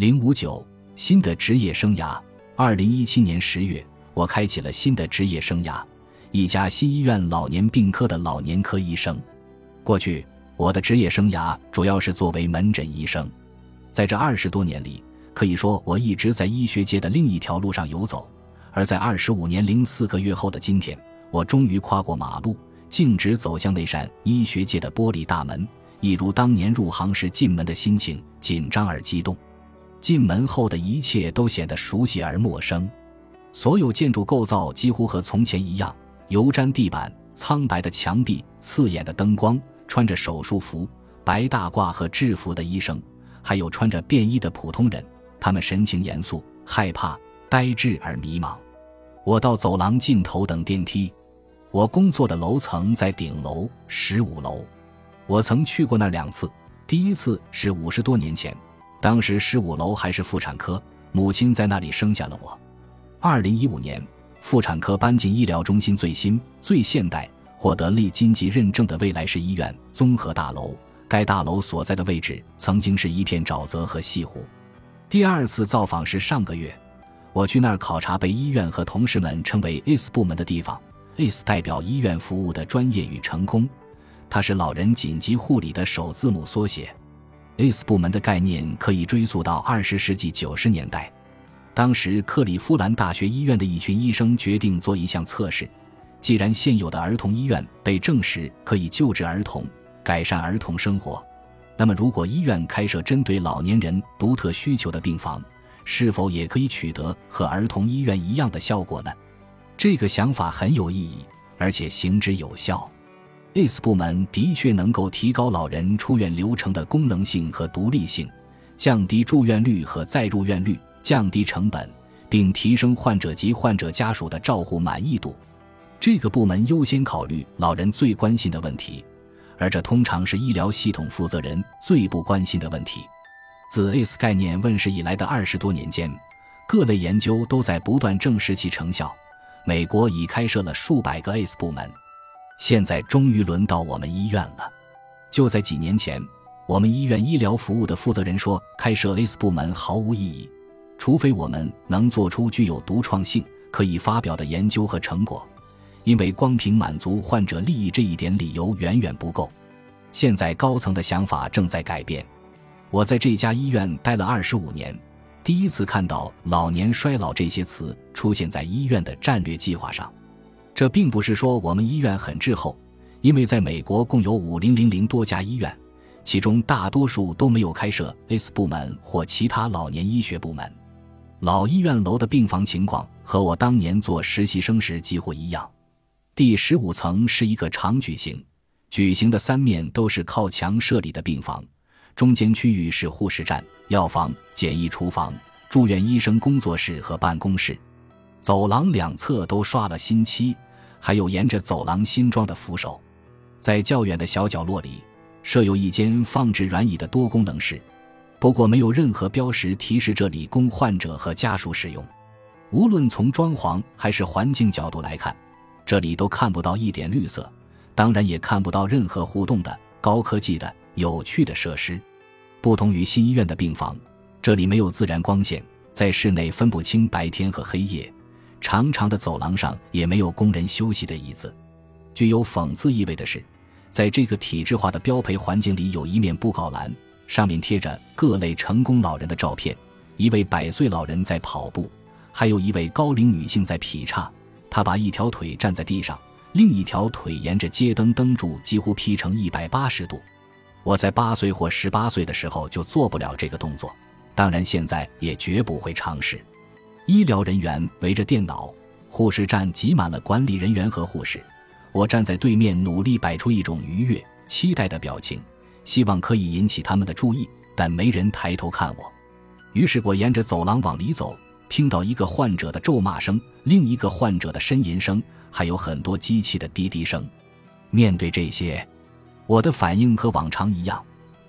零五九新的职业生涯。二零一七年十月，我开启了新的职业生涯，一家新医院老年病科的老年科医生。过去，我的职业生涯主要是作为门诊医生。在这二十多年里，可以说我一直在医学界的另一条路上游走。而在二十五年零四个月后的今天，我终于跨过马路，径直走向那扇医学界的玻璃大门，一如当年入行时进门的心情，紧张而激动。进门后的一切都显得熟悉而陌生，所有建筑构造几乎和从前一样，油毡地板、苍白的墙壁、刺眼的灯光，穿着手术服、白大褂和制服的医生，还有穿着便衣的普通人，他们神情严肃、害怕。呆滞而迷茫，我到走廊尽头等电梯。我工作的楼层在顶楼十五楼。我曾去过那两次，第一次是五十多年前，当时十五楼还是妇产科，母亲在那里生下了我。二零一五年，妇产科搬进医疗中心最新、最现代、获得立金级认证的未来式医院综合大楼。该大楼所在的位置曾经是一片沼泽和西湖。第二次造访是上个月。我去那儿考察被医院和同事们称为 ACE 部门的地方，ACE 代表医院服务的专业与成功，它是老人紧急护理的首字母缩写。ACE 部门的概念可以追溯到二十世纪九十年代，当时克利夫兰大学医院的一群医生决定做一项测试：既然现有的儿童医院被证实可以救治儿童、改善儿童生活，那么如果医院开设针对老年人独特需求的病房，是否也可以取得和儿童医院一样的效果呢？这个想法很有意义，而且行之有效。ACE 部门的确能够提高老人出院流程的功能性和独立性，降低住院率和再入院率，降低成本，并提升患者及患者家属的照护满意度。这个部门优先考虑老人最关心的问题，而这通常是医疗系统负责人最不关心的问题。自 ACE 概念问世以来的二十多年间，各类研究都在不断证实其成效。美国已开设了数百个 ACE 部门，现在终于轮到我们医院了。就在几年前，我们医院医疗服务的负责人说，开设 ACE 部门毫无意义，除非我们能做出具有独创性、可以发表的研究和成果，因为光凭满足患者利益这一点理由远远不够。现在高层的想法正在改变。我在这家医院待了二十五年，第一次看到“老年衰老”这些词出现在医院的战略计划上。这并不是说我们医院很滞后，因为在美国共有五零零零多家医院，其中大多数都没有开设 ACE 部门或其他老年医学部门。老医院楼的病房情况和我当年做实习生时几乎一样。第十五层是一个长矩形，矩形的三面都是靠墙设立的病房。中间区域是护士站、药房、简易厨房、住院医生工作室和办公室。走廊两侧都刷了新漆，还有沿着走廊新装的扶手。在较远的小角落里，设有一间放置软椅的多功能室，不过没有任何标识提示这里供患者和家属使用。无论从装潢还是环境角度来看，这里都看不到一点绿色，当然也看不到任何互动的高科技的有趣的设施。不同于新医院的病房，这里没有自然光线，在室内分不清白天和黑夜。长长的走廊上也没有工人休息的椅子。具有讽刺意味的是，在这个体制化的标配环境里，有一面布告栏，上面贴着各类成功老人的照片。一位百岁老人在跑步，还有一位高龄女性在劈叉。她把一条腿站在地上，另一条腿沿着街灯灯柱几乎劈成一百八十度。我在八岁或十八岁的时候就做不了这个动作，当然现在也绝不会尝试。医疗人员围着电脑，护士站挤满了管理人员和护士。我站在对面，努力摆出一种愉悦、期待的表情，希望可以引起他们的注意，但没人抬头看我。于是我沿着走廊往里走，听到一个患者的咒骂声，另一个患者的呻吟声，还有很多机器的滴滴声。面对这些。我的反应和往常一样，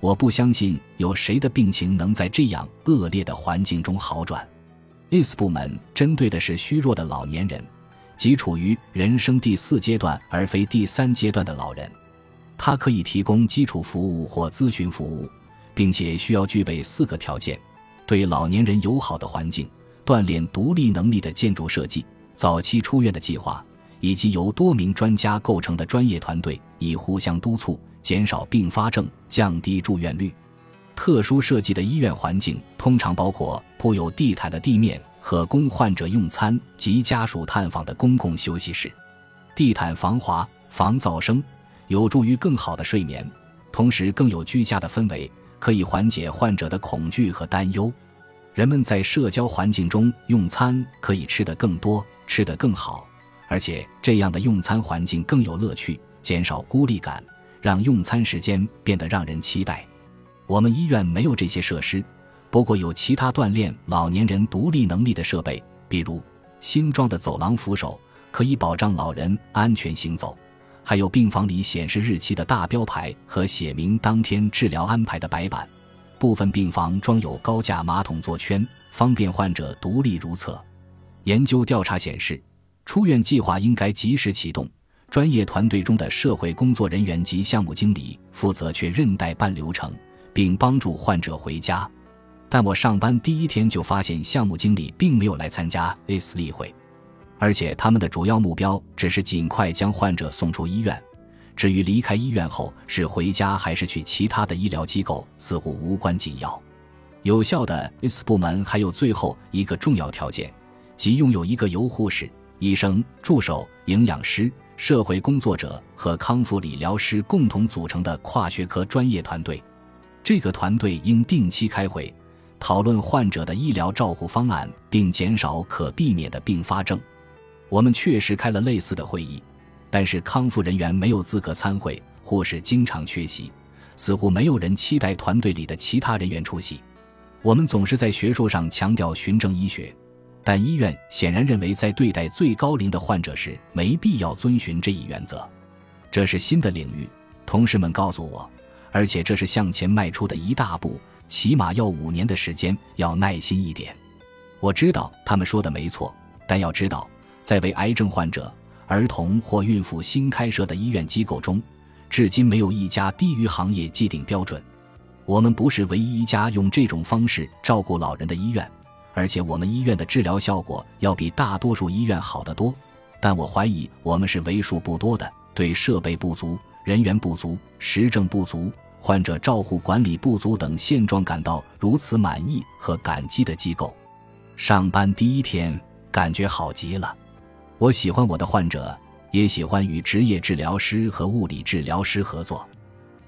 我不相信有谁的病情能在这样恶劣的环境中好转。This 部门针对的是虚弱的老年人，即处于人生第四阶段而非第三阶段的老人。它可以提供基础服务或咨询服务，并且需要具备四个条件：对老年人友好的环境、锻炼独立能力的建筑设计、早期出院的计划，以及由多名专家构成的专业团队，以互相督促，减少并发症，降低住院率。特殊设计的医院环境通常包括铺有地毯的地面和供患者用餐及家属探访的公共休息室。地毯防滑、防噪声，有助于更好的睡眠，同时更有居家的氛围，可以缓解患者的恐惧和担忧。人们在社交环境中用餐，可以吃得更多，吃得更好，而且这样的用餐环境更有乐趣，减少孤立感，让用餐时间变得让人期待。我们医院没有这些设施，不过有其他锻炼老年人独立能力的设备，比如新装的走廊扶手，可以保障老人安全行走；还有病房里显示日期的大标牌和写明当天治疗安排的白板。部分病房装有高架马桶座圈，方便患者独立如厕。研究调查显示，出院计划应该及时启动。专业团队中的社会工作人员及项目经理负责确认代办流程。并帮助患者回家，但我上班第一天就发现项目经理并没有来参加 AS 例会，而且他们的主要目标只是尽快将患者送出医院。至于离开医院后是回家还是去其他的医疗机构，似乎无关紧要。有效的 AS 部门还有最后一个重要条件，即拥有一个由护士、医生、助手、营养师、社会工作者和康复理疗师共同组成的跨学科专业团队。这个团队应定期开会，讨论患者的医疗照护方案，并减少可避免的并发症。我们确实开了类似的会议，但是康复人员没有资格参会，护士经常缺席，似乎没有人期待团队里的其他人员出席。我们总是在学术上强调循证医学，但医院显然认为在对待最高龄的患者时没必要遵循这一原则。这是新的领域，同事们告诉我。而且这是向前迈出的一大步，起码要五年的时间，要耐心一点。我知道他们说的没错，但要知道，在为癌症患者、儿童或孕妇新开设的医院机构中，至今没有一家低于行业既定标准。我们不是唯一一家用这种方式照顾老人的医院，而且我们医院的治疗效果要比大多数医院好得多。但我怀疑我们是为数不多的对设备不足、人员不足、实证不足。患者照护管理不足等现状感到如此满意和感激的机构，上班第一天感觉好极了。我喜欢我的患者，也喜欢与职业治疗师和物理治疗师合作。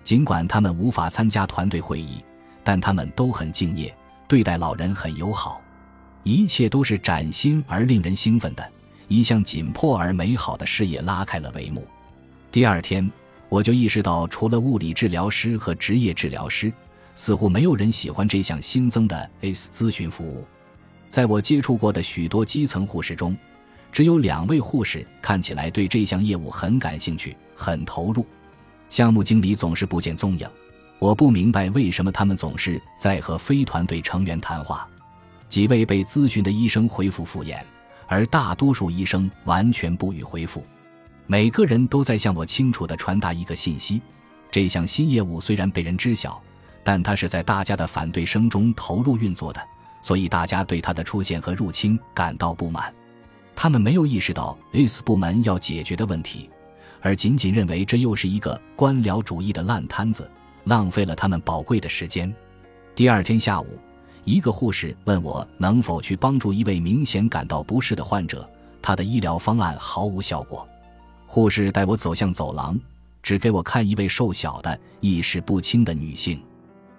尽管他们无法参加团队会议，但他们都很敬业，对待老人很友好。一切都是崭新而令人兴奋的，一项紧迫而美好的事业拉开了帷幕。第二天。我就意识到，除了物理治疗师和职业治疗师，似乎没有人喜欢这项新增的 ACE 咨询服务。在我接触过的许多基层护士中，只有两位护士看起来对这项业务很感兴趣、很投入。项目经理总是不见踪影，我不明白为什么他们总是在和非团队成员谈话。几位被咨询的医生回复敷衍，而大多数医生完全不予回复。每个人都在向我清楚地传达一个信息：这项新业务虽然被人知晓，但它是在大家的反对声中投入运作的，所以大家对它的出现和入侵感到不满。他们没有意识到 ACE 部门要解决的问题，而仅仅认为这又是一个官僚主义的烂摊子，浪费了他们宝贵的时间。第二天下午，一个护士问我能否去帮助一位明显感到不适的患者，他的医疗方案毫无效果。护士带我走向走廊，只给我看一位瘦小的、意识不清的女性。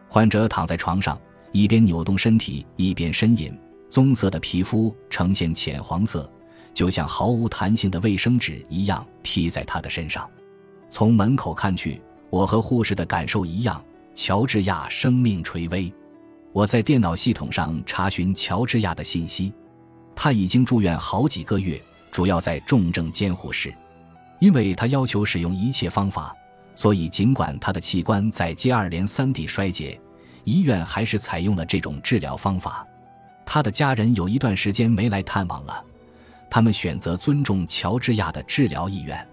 患者躺在床上，一边扭动身体，一边呻吟。棕色的皮肤呈现浅黄色，就像毫无弹性的卫生纸一样披在她的身上。从门口看去，我和护士的感受一样：乔治亚生命垂危。我在电脑系统上查询乔治亚的信息，他已经住院好几个月，主要在重症监护室。因为他要求使用一切方法，所以尽管他的器官在接二连三地衰竭，医院还是采用了这种治疗方法。他的家人有一段时间没来探望了，他们选择尊重乔治亚的治疗意愿，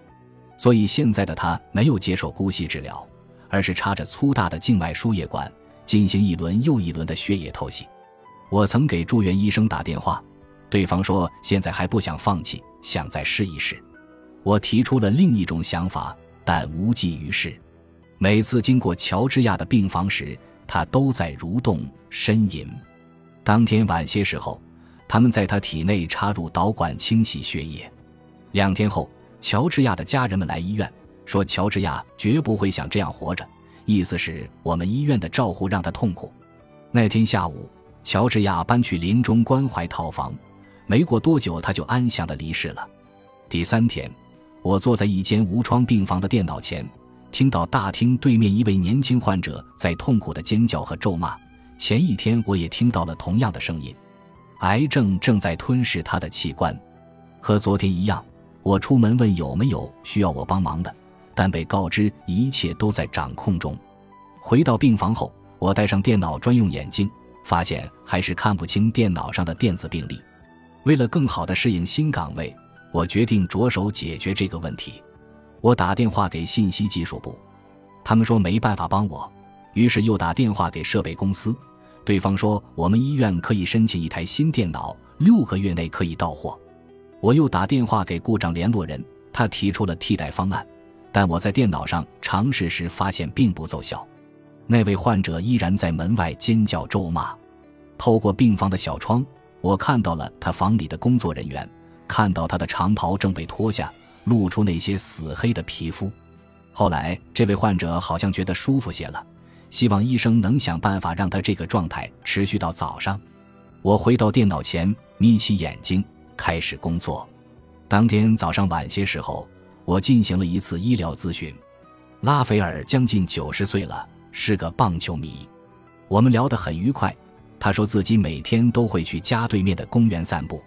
所以现在的他没有接受姑息治疗，而是插着粗大的静脉输液管进行一轮又一轮的血液透析。我曾给住院医生打电话，对方说现在还不想放弃，想再试一试。我提出了另一种想法，但无济于事。每次经过乔治亚的病房时，他都在蠕动呻吟。当天晚些时候，他们在他体内插入导管清洗血液。两天后，乔治亚的家人们来医院，说乔治亚绝不会想这样活着，意思是我们医院的照护让他痛苦。那天下午，乔治亚搬去临终关怀套房，没过多久他就安详地离世了。第三天。我坐在一间无窗病房的电脑前，听到大厅对面一位年轻患者在痛苦的尖叫和咒骂。前一天我也听到了同样的声音，癌症正在吞噬他的器官。和昨天一样，我出门问有没有需要我帮忙的，但被告知一切都在掌控中。回到病房后，我戴上电脑专用眼镜，发现还是看不清电脑上的电子病历。为了更好地适应新岗位。我决定着手解决这个问题。我打电话给信息技术部，他们说没办法帮我，于是又打电话给设备公司，对方说我们医院可以申请一台新电脑，六个月内可以到货。我又打电话给故障联络人，他提出了替代方案，但我在电脑上尝试时发现并不奏效。那位患者依然在门外尖叫咒骂。透过病房的小窗，我看到了他房里的工作人员。看到他的长袍正被脱下，露出那些死黑的皮肤。后来，这位患者好像觉得舒服些了，希望医生能想办法让他这个状态持续到早上。我回到电脑前，眯起眼睛开始工作。当天早上晚些时候，我进行了一次医疗咨询。拉斐尔将近九十岁了，是个棒球迷。我们聊得很愉快。他说自己每天都会去家对面的公园散步。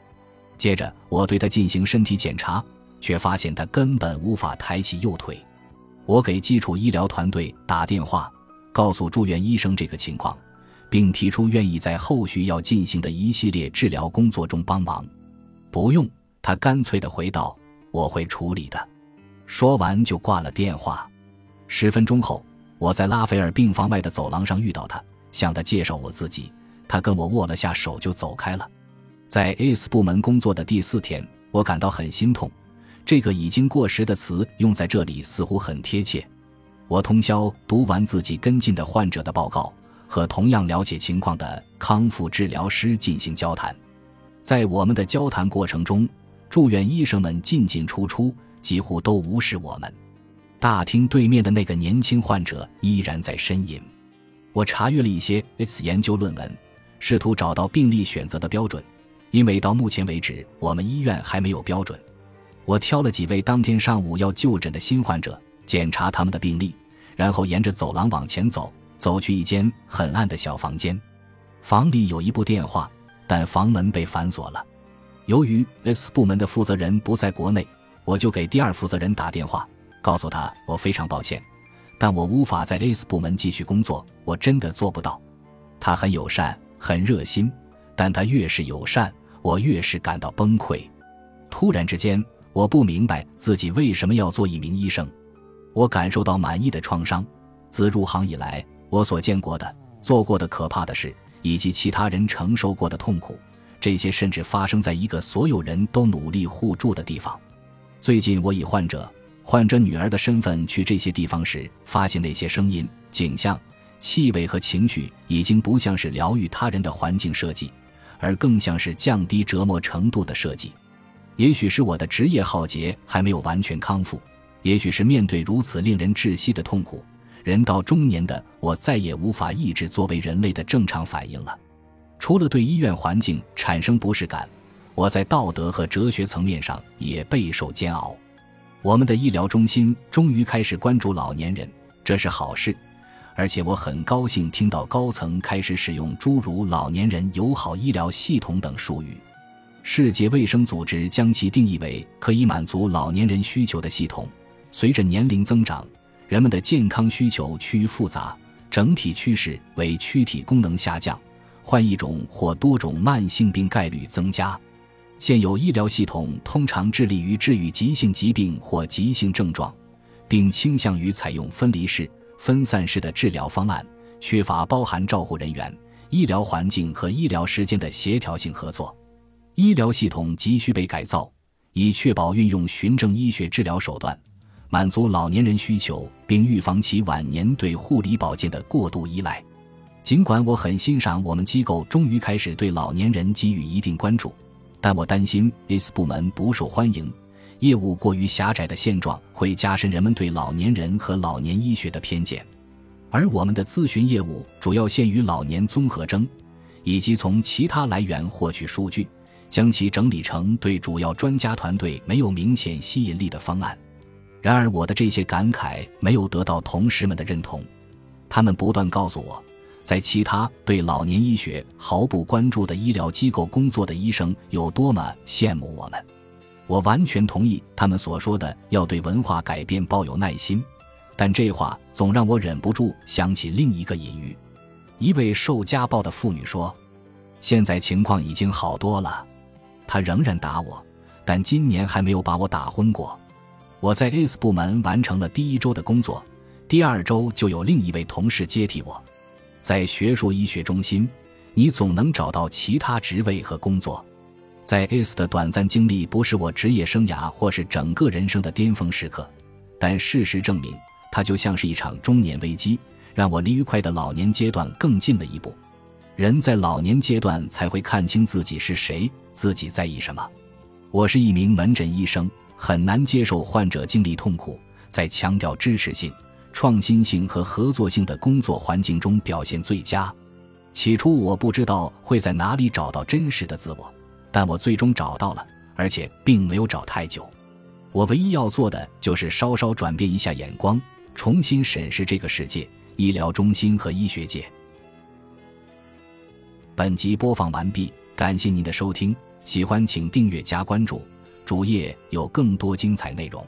接着，我对他进行身体检查，却发现他根本无法抬起右腿。我给基础医疗团队打电话，告诉住院医生这个情况，并提出愿意在后续要进行的一系列治疗工作中帮忙。不用，他干脆地回道：“我会处理的。”说完就挂了电话。十分钟后，我在拉斐尔病房外的走廊上遇到他，向他介绍我自己，他跟我握了下手就走开了。在 S 部门工作的第四天，我感到很心痛。这个已经过时的词用在这里似乎很贴切。我通宵读完自己跟进的患者的报告，和同样了解情况的康复治疗师进行交谈。在我们的交谈过程中，住院医生们进进出出，几乎都无视我们。大厅对面的那个年轻患者依然在呻吟。我查阅了一些 X 研究论文，试图找到病例选择的标准。因为到目前为止，我们医院还没有标准。我挑了几位当天上午要就诊的新患者，检查他们的病历，然后沿着走廊往前走，走去一间很暗的小房间。房里有一部电话，但房门被反锁了。由于 X 部门的负责人不在国内，我就给第二负责人打电话，告诉他我非常抱歉，但我无法在 X 部门继续工作，我真的做不到。他很友善，很热心。但他越是友善，我越是感到崩溃。突然之间，我不明白自己为什么要做一名医生。我感受到满意的创伤。自入行以来，我所见过的、做过的可怕的事，以及其他人承受过的痛苦，这些甚至发生在一个所有人都努力互助的地方。最近，我以患者、患者女儿的身份去这些地方时，发现那些声音、景象、气味和情绪已经不像是疗愈他人的环境设计。而更像是降低折磨程度的设计，也许是我的职业浩劫还没有完全康复，也许是面对如此令人窒息的痛苦，人到中年的我再也无法抑制作为人类的正常反应了。除了对医院环境产生不适感，我在道德和哲学层面上也备受煎熬。我们的医疗中心终于开始关注老年人，这是好事。而且我很高兴听到高层开始使用诸如“老年人友好医疗系统”等术语。世界卫生组织将其定义为可以满足老年人需求的系统。随着年龄增长，人们的健康需求趋于复杂，整体趋势为躯体功能下降，患一种或多种慢性病概率增加。现有医疗系统通常致力于治愈急性疾病或急性症状，并倾向于采用分离式。分散式的治疗方案缺乏包含照护人员、医疗环境和医疗时间的协调性合作。医疗系统急需被改造，以确保运用循证医学治疗手段，满足老年人需求，并预防其晚年对护理保健的过度依赖。尽管我很欣赏我们机构终于开始对老年人给予一定关注，但我担心 S 部门不受欢迎。业务过于狭窄的现状会加深人们对老年人和老年医学的偏见，而我们的咨询业务主要限于老年综合征，以及从其他来源获取数据，将其整理成对主要专家团队没有明显吸引力的方案。然而，我的这些感慨没有得到同事们的认同，他们不断告诉我，在其他对老年医学毫不关注的医疗机构工作的医生有多么羡慕我们。我完全同意他们所说的要对文化改变抱有耐心，但这话总让我忍不住想起另一个隐喻。一位受家暴的妇女说：“现在情况已经好多了，他仍然打我，但今年还没有把我打昏过。”我在 S 部门完成了第一周的工作，第二周就有另一位同事接替我。在学术医学中心，你总能找到其他职位和工作。在 S 的短暂经历不是我职业生涯或是整个人生的巅峰时刻，但事实证明，它就像是一场中年危机，让我离愉快的老年阶段更近了一步。人在老年阶段才会看清自己是谁，自己在意什么。我是一名门诊医生，很难接受患者经历痛苦，在强调支持性、创新性和合作性的工作环境中表现最佳。起初我不知道会在哪里找到真实的自我。但我最终找到了，而且并没有找太久。我唯一要做的就是稍稍转变一下眼光，重新审视这个世界、医疗中心和医学界。本集播放完毕，感谢您的收听，喜欢请订阅加关注，主页有更多精彩内容。